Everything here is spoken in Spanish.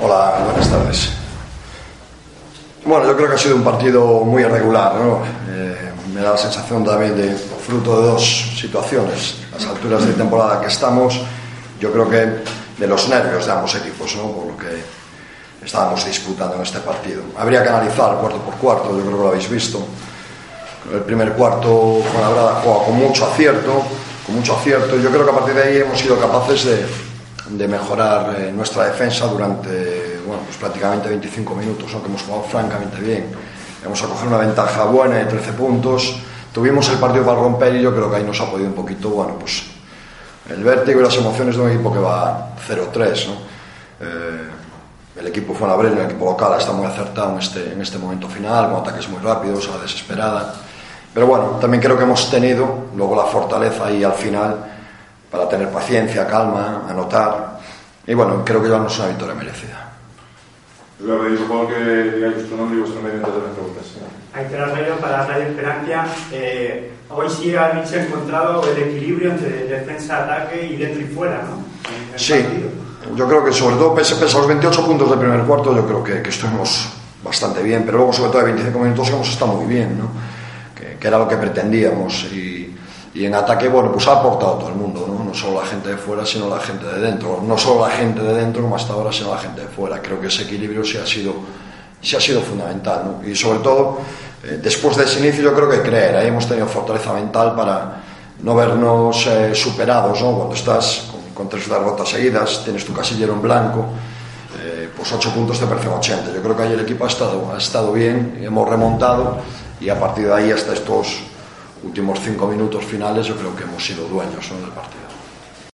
Hola, buenas tardes. Bueno, yo creo que ha sido un partido muy irregular, ¿no? Eh, me da la sensación también de fruto de dos situaciones. Las alturas de temporada que estamos, yo creo que de los nervios de ambos equipos, ¿no? Por lo que estábamos disputando en este partido. Habría que analizar cuarto por cuarto, yo creo que lo habéis visto. El primer cuarto, Fuenlabrada juega con mucho acierto, con mucho acierto, yo creo que a partir de ahí hemos sido capaces de, de mejorar eh, nuestra defensa durante bueno, pues prácticamente 25 minutos, ¿no? que hemos jugado francamente bien. Hemos a coger una ventaja buena de 13 puntos. Tuvimos el partido para romper y yo creo que ahí nos ha podido un poquito, bueno, pues el vértigo y las emociones de un equipo que va 0-3. ¿no? Eh, el equipo fue un equipo local, está muy acertado en este, en este momento final, con ataques muy rápidos, a la desesperada. Pero bueno, también creo que hemos tenido luego la fortaleza ahí al final para tener paciencia, calma, anotar. Y bueno, creo que llevamos una victoria merecida. Yo voy a pedir, por favor, que digáis vuestro nombre y vuestro medio de las preguntas. Aitor Arreiro para Radio Esperanza. Eh, hoy sí habéis encontrado el equilibrio entre defensa, ataque y dentro y fuera, ¿no? Sí, partido. yo creo que sobre todo pese, pese a los 28 puntos del primer cuarto, yo creo que, que estuvimos bastante bien, pero luego sobre todo de 25 minutos hemos estado muy bien, ¿no? que, que era lo que pretendíamos y, y en ataque, bueno, pues ha aportado todo el mundo, ¿no? no solo la gente de fuera, sino la gente de dentro, no solo la gente de dentro como hasta ahora, sino la gente de fuera. Creo que ese equilibrio sí ha sido, sí ha sido fundamental, ¿no? y sobre todo, eh, después de ese inicio yo creo que creer, ahí hemos tenido fortaleza mental para no vernos eh, superados, ¿no? cuando estás con, con tres derrotas seguidas, tienes tu casillero en blanco, eh, pues 8 puntos te parecen 80. Yo creo que ahí el equipo ha estado, ha estado bien, hemos remontado y a partir de ahí hasta estos últimos cinco minutos finales yo creo que hemos sido dueños del partido.